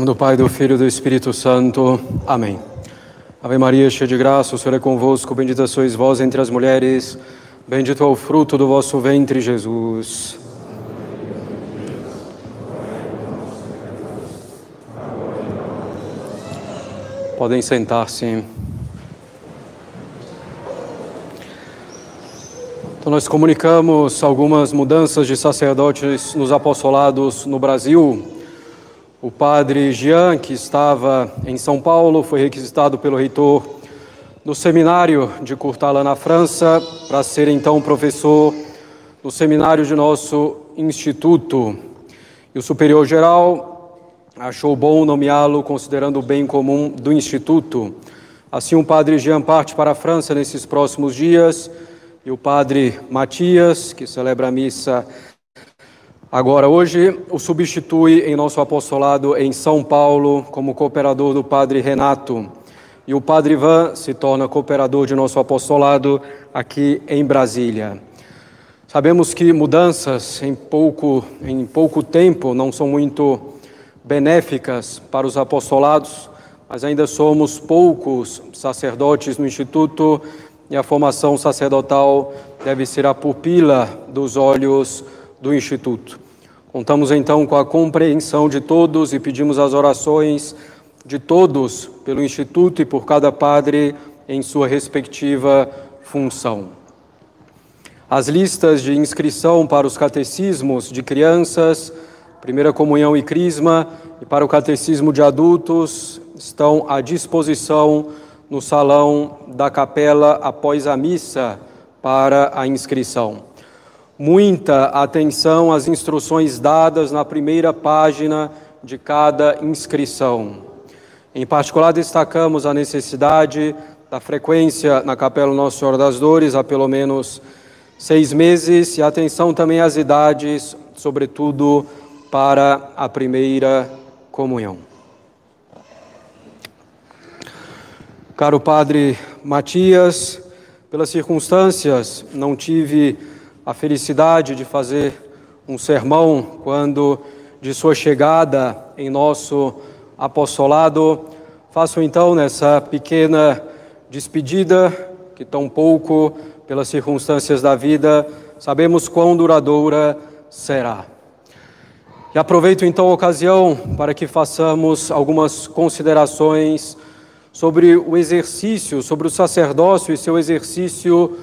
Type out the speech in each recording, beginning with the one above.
nome do Pai, do Filho e do Espírito Santo. Amém. Ave Maria, cheia de graça, o Senhor é convosco, bendita sois vós entre as mulheres, bendito é o fruto do vosso ventre, Jesus. Podem sentar-se. Então, nós comunicamos algumas mudanças de sacerdotes nos apostolados no Brasil. O padre Jean, que estava em São Paulo, foi requisitado pelo reitor no seminário de Courtalan, na França, para ser então professor no seminário de nosso instituto. E o superior geral achou bom nomeá-lo considerando o bem comum do instituto. Assim, o padre Jean parte para a França nesses próximos dias e o padre Matias, que celebra a missa agora hoje, o substitui em nosso apostolado em São Paulo como cooperador do padre Renato. E o padre Ivan se torna cooperador de nosso apostolado aqui em Brasília. Sabemos que mudanças em pouco, em pouco tempo não são muito benéficas para os apostolados, mas ainda somos poucos sacerdotes no Instituto e a formação sacerdotal deve ser a pupila dos olhos do Instituto. Contamos então com a compreensão de todos e pedimos as orações de todos pelo Instituto e por cada padre em sua respectiva função. As listas de inscrição para os catecismos de crianças, primeira comunhão e crisma, e para o catecismo de adultos estão à disposição no salão da capela após a missa para a inscrição. Muita atenção às instruções dadas na primeira página de cada inscrição. Em particular, destacamos a necessidade da frequência na Capela Nossa Senhora das Dores há pelo menos seis meses e atenção também às idades, sobretudo para a primeira comunhão. Caro Padre Matias, pelas circunstâncias, não tive a felicidade de fazer um sermão quando de sua chegada em nosso apostolado. Faço então nessa pequena despedida, que tão pouco, pelas circunstâncias da vida, sabemos quão duradoura será. E aproveito então a ocasião para que façamos algumas considerações sobre o exercício, sobre o sacerdócio e seu exercício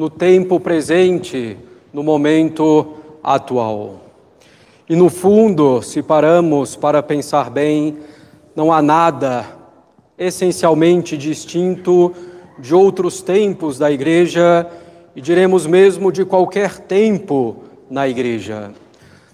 no tempo presente, no momento atual. E no fundo, se paramos para pensar bem, não há nada essencialmente distinto de outros tempos da igreja e diremos mesmo de qualquer tempo na igreja.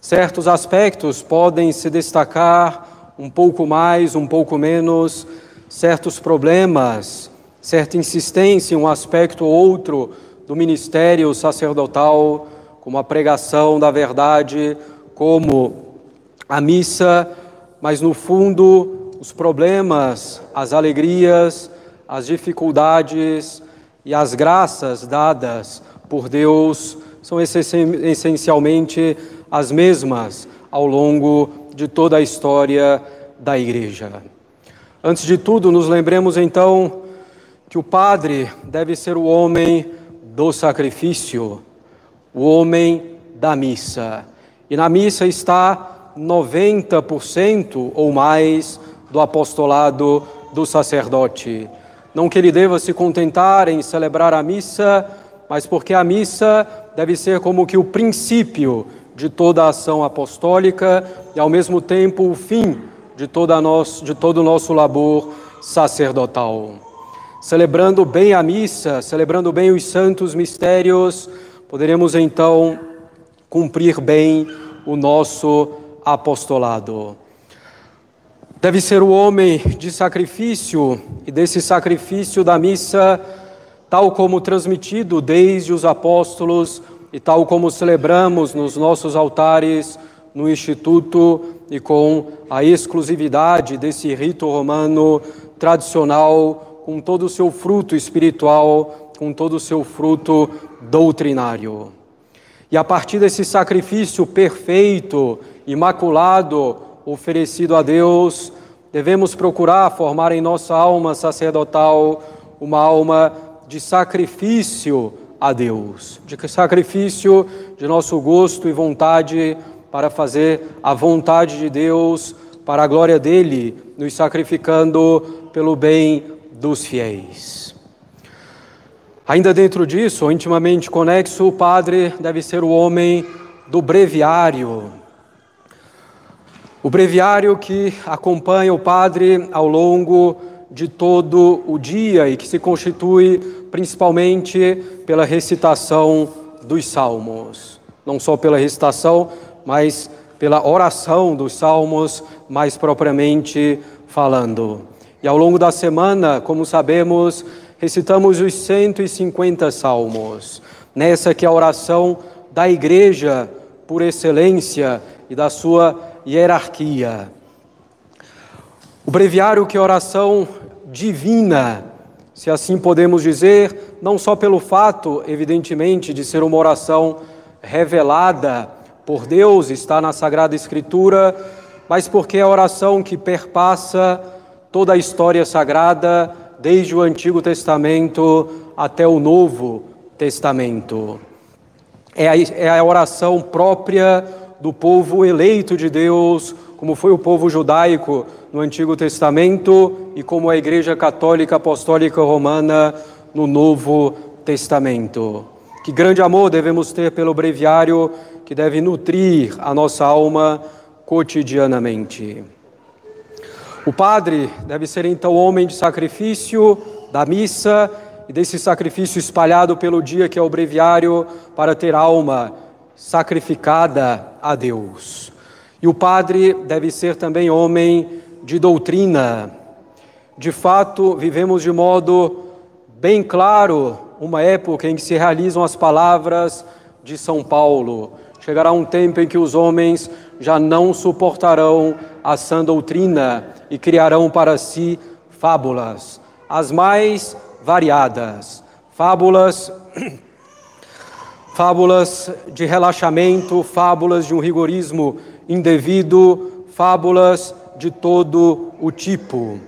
Certos aspectos podem se destacar um pouco mais, um pouco menos, certos problemas, certa insistência em um aspecto ou outro do ministério sacerdotal, como a pregação da verdade, como a missa, mas no fundo os problemas, as alegrias, as dificuldades e as graças dadas por Deus são essencialmente as mesmas ao longo de toda a história da Igreja. Antes de tudo, nos lembremos então que o padre deve ser o homem do sacrifício, o homem da missa. E na missa está 90% ou mais do apostolado do sacerdote. Não que ele deva se contentar em celebrar a missa, mas porque a missa deve ser como que o princípio de toda a ação apostólica e ao mesmo tempo o fim de, toda nosso, de todo o nosso labor sacerdotal. Celebrando bem a missa, celebrando bem os santos mistérios, poderemos então cumprir bem o nosso apostolado. Deve ser o homem de sacrifício e desse sacrifício da missa, tal como transmitido desde os apóstolos e tal como celebramos nos nossos altares no Instituto e com a exclusividade desse rito romano tradicional, com todo o seu fruto espiritual, com todo o seu fruto doutrinário. E a partir desse sacrifício perfeito, imaculado, oferecido a Deus, devemos procurar formar em nossa alma sacerdotal uma alma de sacrifício a Deus, de sacrifício de nosso gosto e vontade para fazer a vontade de Deus, para a glória dele, nos sacrificando pelo bem dos fiéis. Ainda dentro disso, intimamente conexo, o padre deve ser o homem do breviário. O breviário que acompanha o padre ao longo de todo o dia e que se constitui principalmente pela recitação dos salmos. Não só pela recitação, mas pela oração dos salmos, mais propriamente falando. E ao longo da semana, como sabemos, recitamos os 150 salmos. Nessa que é a oração da igreja por excelência e da sua hierarquia. O breviário que é oração divina, se assim podemos dizer, não só pelo fato, evidentemente, de ser uma oração revelada por Deus, está na Sagrada Escritura, mas porque é a oração que perpassa toda a história sagrada, desde o Antigo Testamento até o Novo Testamento. É a, é a oração própria do povo eleito de Deus, como foi o povo judaico no Antigo Testamento e como a Igreja Católica Apostólica Romana no Novo Testamento. Que grande amor devemos ter pelo breviário que deve nutrir a nossa alma cotidianamente. O padre deve ser então homem de sacrifício da missa e desse sacrifício espalhado pelo dia que é o breviário para ter alma sacrificada a Deus. E o padre deve ser também homem de doutrina. De fato, vivemos de modo bem claro uma época em que se realizam as palavras de São Paulo. Chegará um tempo em que os homens já não suportarão a sã doutrina e criarão para si fábulas, as mais variadas. Fábulas fábulas de relaxamento, fábulas de um rigorismo indevido, fábulas de todo o tipo.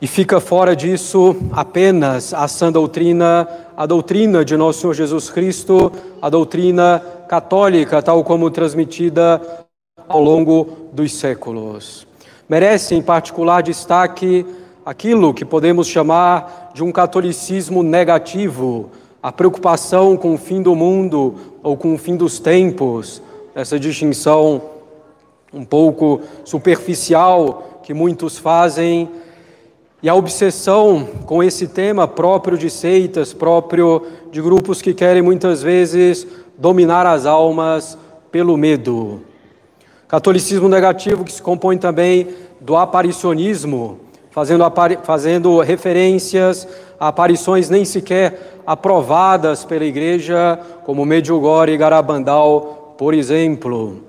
E fica fora disso apenas a sã doutrina, a doutrina de nosso Senhor Jesus Cristo, a doutrina católica, tal como transmitida ao longo dos séculos. Merece em particular destaque aquilo que podemos chamar de um catolicismo negativo, a preocupação com o fim do mundo ou com o fim dos tempos, essa distinção um pouco superficial que muitos fazem, e a obsessão com esse tema próprio de seitas, próprio de grupos que querem muitas vezes dominar as almas pelo medo. Catolicismo negativo que se compõe também do aparicionismo, fazendo, apari fazendo referências a aparições nem sequer aprovadas pela igreja, como Medjugorje e Garabandal, por exemplo.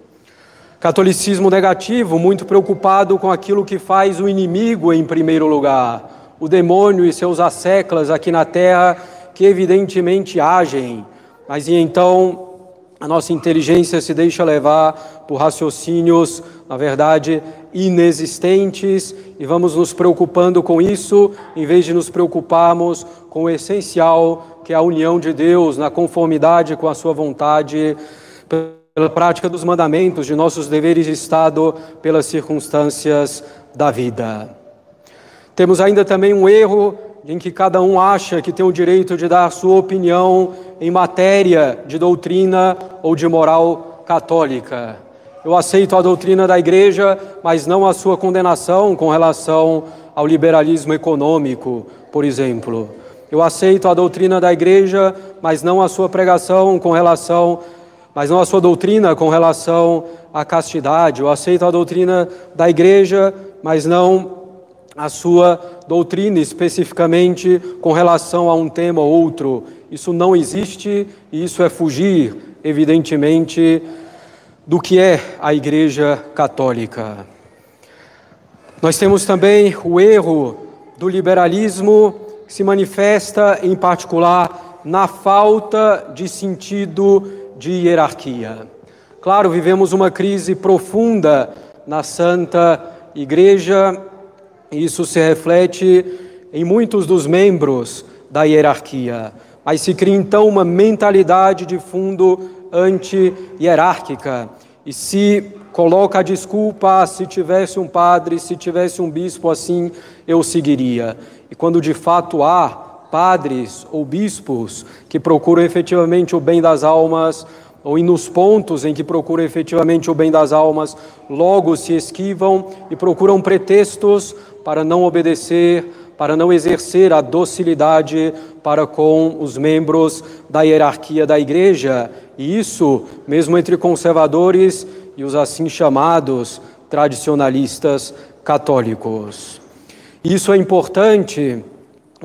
Catolicismo negativo, muito preocupado com aquilo que faz o inimigo em primeiro lugar, o demônio e seus asseclas aqui na terra, que evidentemente agem, mas e então a nossa inteligência se deixa levar por raciocínios, na verdade, inexistentes, e vamos nos preocupando com isso, em vez de nos preocuparmos com o essencial, que é a união de Deus na conformidade com a sua vontade pela prática dos mandamentos, de nossos deveres de Estado, pelas circunstâncias da vida. Temos ainda também um erro em que cada um acha que tem o direito de dar sua opinião em matéria de doutrina ou de moral católica. Eu aceito a doutrina da igreja, mas não a sua condenação com relação ao liberalismo econômico, por exemplo. Eu aceito a doutrina da igreja, mas não a sua pregação com relação mas não a sua doutrina com relação à castidade. Eu aceito a doutrina da igreja, mas não a sua doutrina especificamente com relação a um tema ou outro. Isso não existe e isso é fugir, evidentemente, do que é a Igreja Católica. Nós temos também o erro do liberalismo que se manifesta, em particular, na falta de sentido de hierarquia. Claro, vivemos uma crise profunda na Santa igreja, e isso se reflete em muitos dos membros da hierarquia. Mas se cria então uma mentalidade de fundo anti-hierárquica e se coloca a desculpa: se tivesse um padre, se tivesse um bispo assim, eu seguiria. E quando de fato há padres ou bispos que procuram efetivamente o bem das almas, ou nos pontos em que procuram efetivamente o bem das almas, logo se esquivam e procuram pretextos para não obedecer, para não exercer a docilidade para com os membros da hierarquia da igreja, e isso mesmo entre conservadores e os assim chamados tradicionalistas católicos. Isso é importante,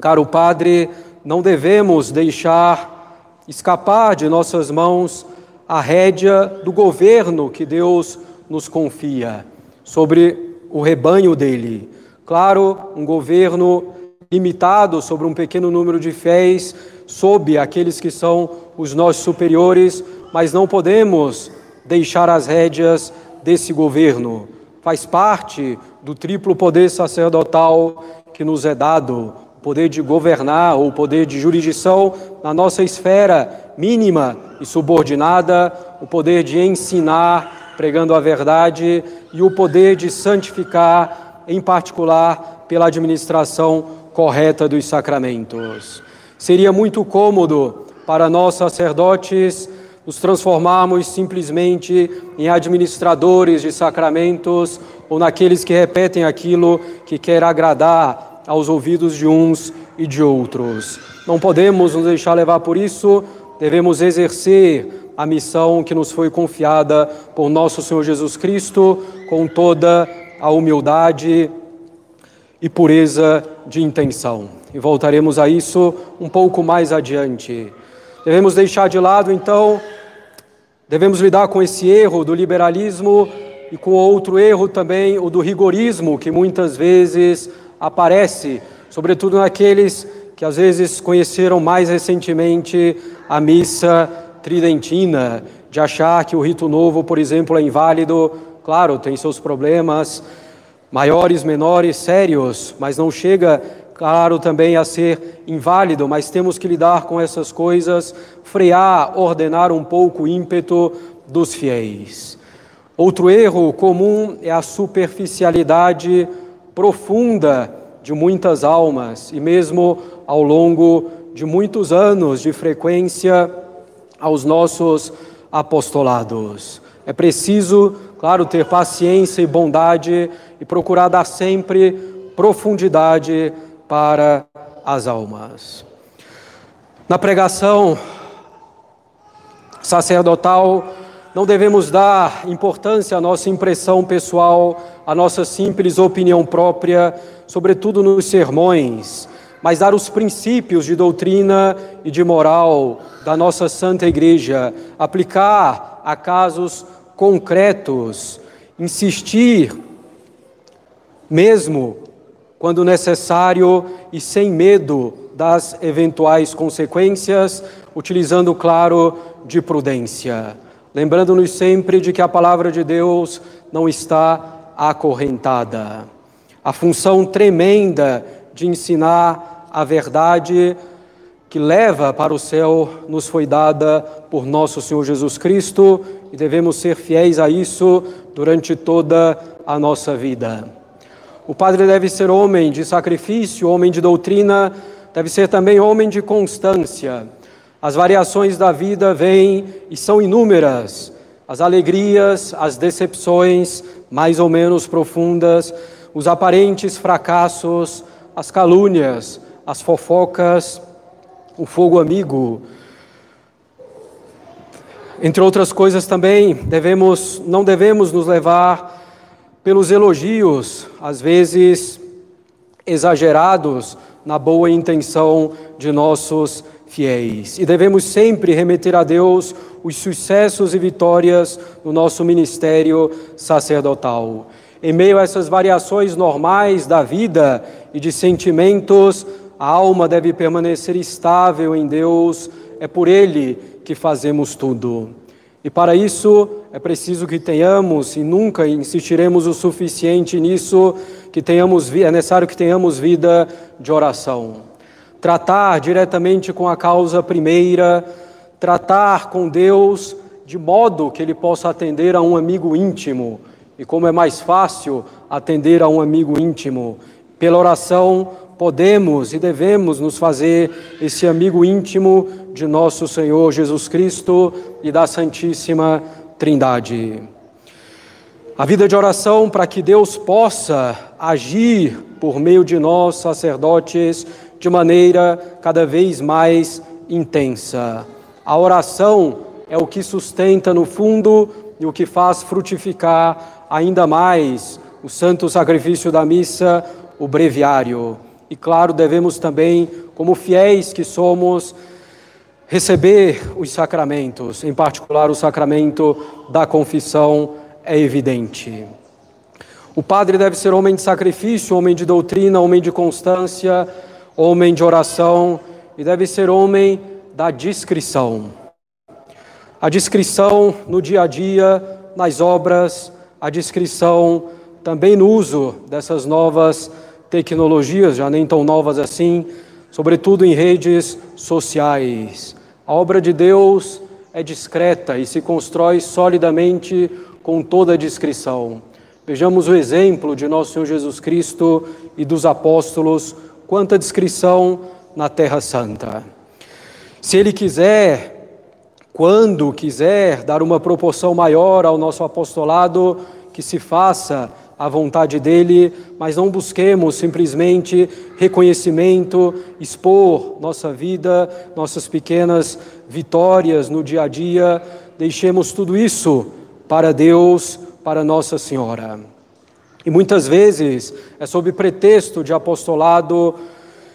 caro Padre, não devemos deixar escapar de nossas mãos a rédea do governo que Deus nos confia sobre o rebanho dele. Claro, um governo limitado sobre um pequeno número de fiéis, sob aqueles que são os nossos superiores, mas não podemos deixar as rédeas desse governo. Faz parte do triplo poder sacerdotal que nos é dado, o poder de governar ou o poder de jurisdição na nossa esfera mínima e subordinada, o poder de ensinar pregando a verdade e o poder de santificar, em particular pela administração correta dos sacramentos. Seria muito cômodo para nós sacerdotes nos transformarmos simplesmente em administradores de sacramentos ou naqueles que repetem aquilo que quer agradar aos ouvidos de uns e de outros. Não podemos nos deixar levar por isso, devemos exercer a missão que nos foi confiada por nosso Senhor Jesus Cristo com toda a humildade e pureza de intenção. E voltaremos a isso um pouco mais adiante. Devemos deixar de lado, então, devemos lidar com esse erro do liberalismo e com outro erro também, o do rigorismo, que muitas vezes aparece, sobretudo naqueles que às vezes conheceram mais recentemente a missa tridentina, de achar que o rito novo, por exemplo, é inválido. Claro, tem seus problemas maiores, menores, sérios, mas não chega claro também a ser inválido, mas temos que lidar com essas coisas, frear, ordenar um pouco o ímpeto dos fiéis. Outro erro comum é a superficialidade profunda de muitas almas e mesmo ao longo de muitos anos de frequência aos nossos apostolados. É preciso, claro, ter paciência e bondade e procurar dar sempre profundidade para as almas. Na pregação sacerdotal, não devemos dar importância à nossa impressão pessoal, à nossa simples opinião própria, sobretudo nos sermões, mas dar os princípios de doutrina e de moral da nossa Santa Igreja, aplicar a casos concretos, insistir, mesmo quando necessário e sem medo das eventuais consequências, utilizando, claro, de prudência. Lembrando-nos sempre de que a palavra de Deus não está acorrentada. A função tremenda de ensinar a verdade que leva para o céu nos foi dada por nosso Senhor Jesus Cristo e devemos ser fiéis a isso durante toda a nossa vida. O padre deve ser homem de sacrifício, homem de doutrina, deve ser também homem de constância. As variações da vida vêm e são inúmeras. As alegrias, as decepções, mais ou menos profundas, os aparentes fracassos, as calúnias, as fofocas, o fogo amigo. Entre outras coisas também, devemos, não devemos nos levar pelos elogios, às vezes exagerados, na boa intenção de nossos fiéis. E devemos sempre remeter a Deus os sucessos e vitórias no nosso ministério sacerdotal. Em meio a essas variações normais da vida e de sentimentos, a alma deve permanecer estável em Deus, é por Ele que fazemos tudo. E para isso é preciso que tenhamos, e nunca insistiremos o suficiente nisso, que tenhamos, é necessário que tenhamos vida de oração. Tratar diretamente com a causa primeira, tratar com Deus de modo que ele possa atender a um amigo íntimo. E como é mais fácil atender a um amigo íntimo, pela oração podemos e devemos nos fazer esse amigo íntimo de nosso Senhor Jesus Cristo e da Santíssima Trindade. A vida de oração para que Deus possa agir por meio de nós, sacerdotes, de maneira cada vez mais intensa. A oração é o que sustenta, no fundo, e o que faz frutificar ainda mais o santo sacrifício da missa, o breviário. E claro, devemos também, como fiéis que somos, receber os sacramentos, em particular o sacramento da confissão, é evidente. O padre deve ser homem de sacrifício, homem de doutrina, homem de constância, homem de oração e deve ser homem da discrição. A discrição no dia a dia, nas obras, a discrição também no uso dessas novas tecnologias, já nem tão novas assim, sobretudo em redes sociais. A obra de Deus é discreta e se constrói solidamente com toda a discrição. Vejamos o exemplo de nosso Senhor Jesus Cristo e dos apóstolos, quanta discrição na Terra Santa. Se Ele quiser, quando quiser, dar uma proporção maior ao nosso apostolado, que se faça a vontade dele, mas não busquemos simplesmente reconhecimento, expor nossa vida, nossas pequenas vitórias no dia a dia, deixemos tudo isso para Deus, para Nossa Senhora. E muitas vezes é sob pretexto de apostolado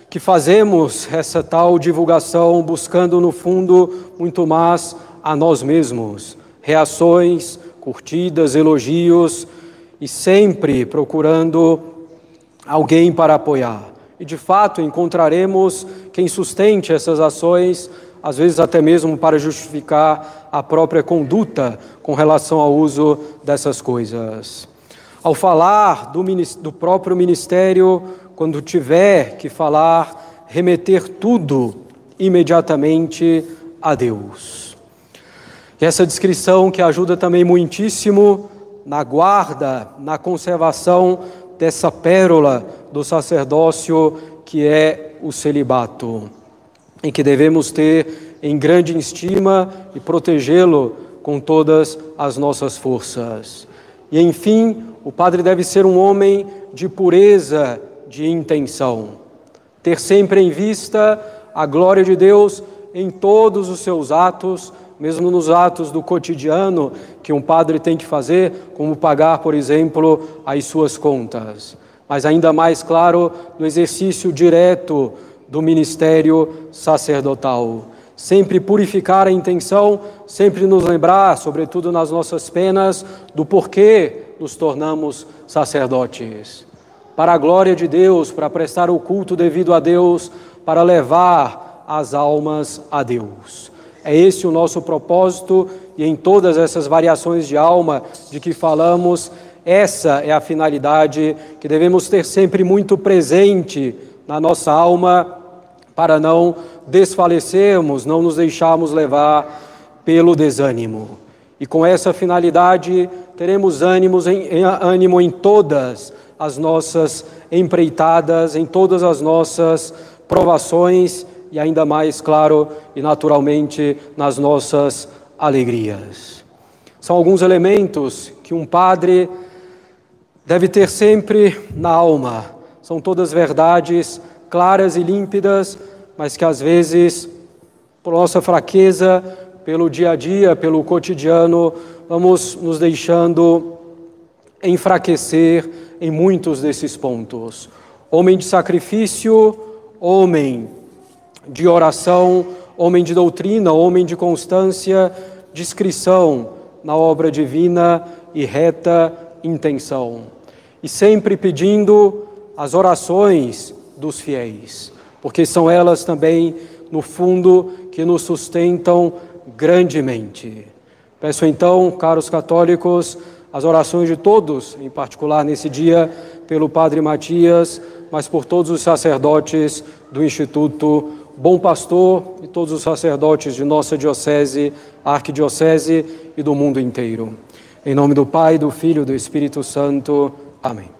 que fazemos essa tal divulgação, buscando no fundo muito mais a nós mesmos, reações, curtidas, elogios, e sempre procurando alguém para apoiar. E de fato encontraremos quem sustente essas ações, às vezes até mesmo para justificar a própria conduta com relação ao uso dessas coisas. Ao falar do, do próprio ministério, quando tiver que falar, remeter tudo imediatamente a Deus. E essa descrição que ajuda também muitíssimo na guarda, na conservação dessa pérola do sacerdócio que é o celibato, em que devemos ter em grande estima e protegê-lo com todas as nossas forças. E enfim, o padre deve ser um homem de pureza de intenção, ter sempre em vista a glória de Deus em todos os seus atos, mesmo nos atos do cotidiano que um padre tem que fazer, como pagar, por exemplo, as suas contas. Mas ainda mais, claro, no exercício direto do ministério sacerdotal. Sempre purificar a intenção, sempre nos lembrar, sobretudo nas nossas penas, do porquê nos tornamos sacerdotes. Para a glória de Deus, para prestar o culto devido a Deus, para levar as almas a Deus. É esse o nosso propósito e em todas essas variações de alma de que falamos, essa é a finalidade que devemos ter sempre muito presente na nossa alma para não desfalecermos, não nos deixarmos levar pelo desânimo. E com essa finalidade teremos ânimos em, em, ânimo em todas as nossas empreitadas, em todas as nossas provações e ainda mais, claro e naturalmente, nas nossas alegrias. São alguns elementos que um padre deve ter sempre na alma. São todas verdades claras e límpidas, mas que às vezes, por nossa fraqueza, pelo dia a dia, pelo cotidiano, vamos nos deixando enfraquecer em muitos desses pontos. Homem de sacrifício, homem de oração, homem de doutrina, homem de constância, discrição na obra divina e reta intenção. E sempre pedindo as orações dos fiéis, porque são elas também, no fundo, que nos sustentam grandemente. Peço então, caros católicos, as orações de todos, em particular nesse dia, pelo Padre Matias, mas por todos os sacerdotes do Instituto Bom Pastor e todos os sacerdotes de nossa Diocese, Arquidiocese e do mundo inteiro. Em nome do Pai, do Filho e do Espírito Santo. Amém.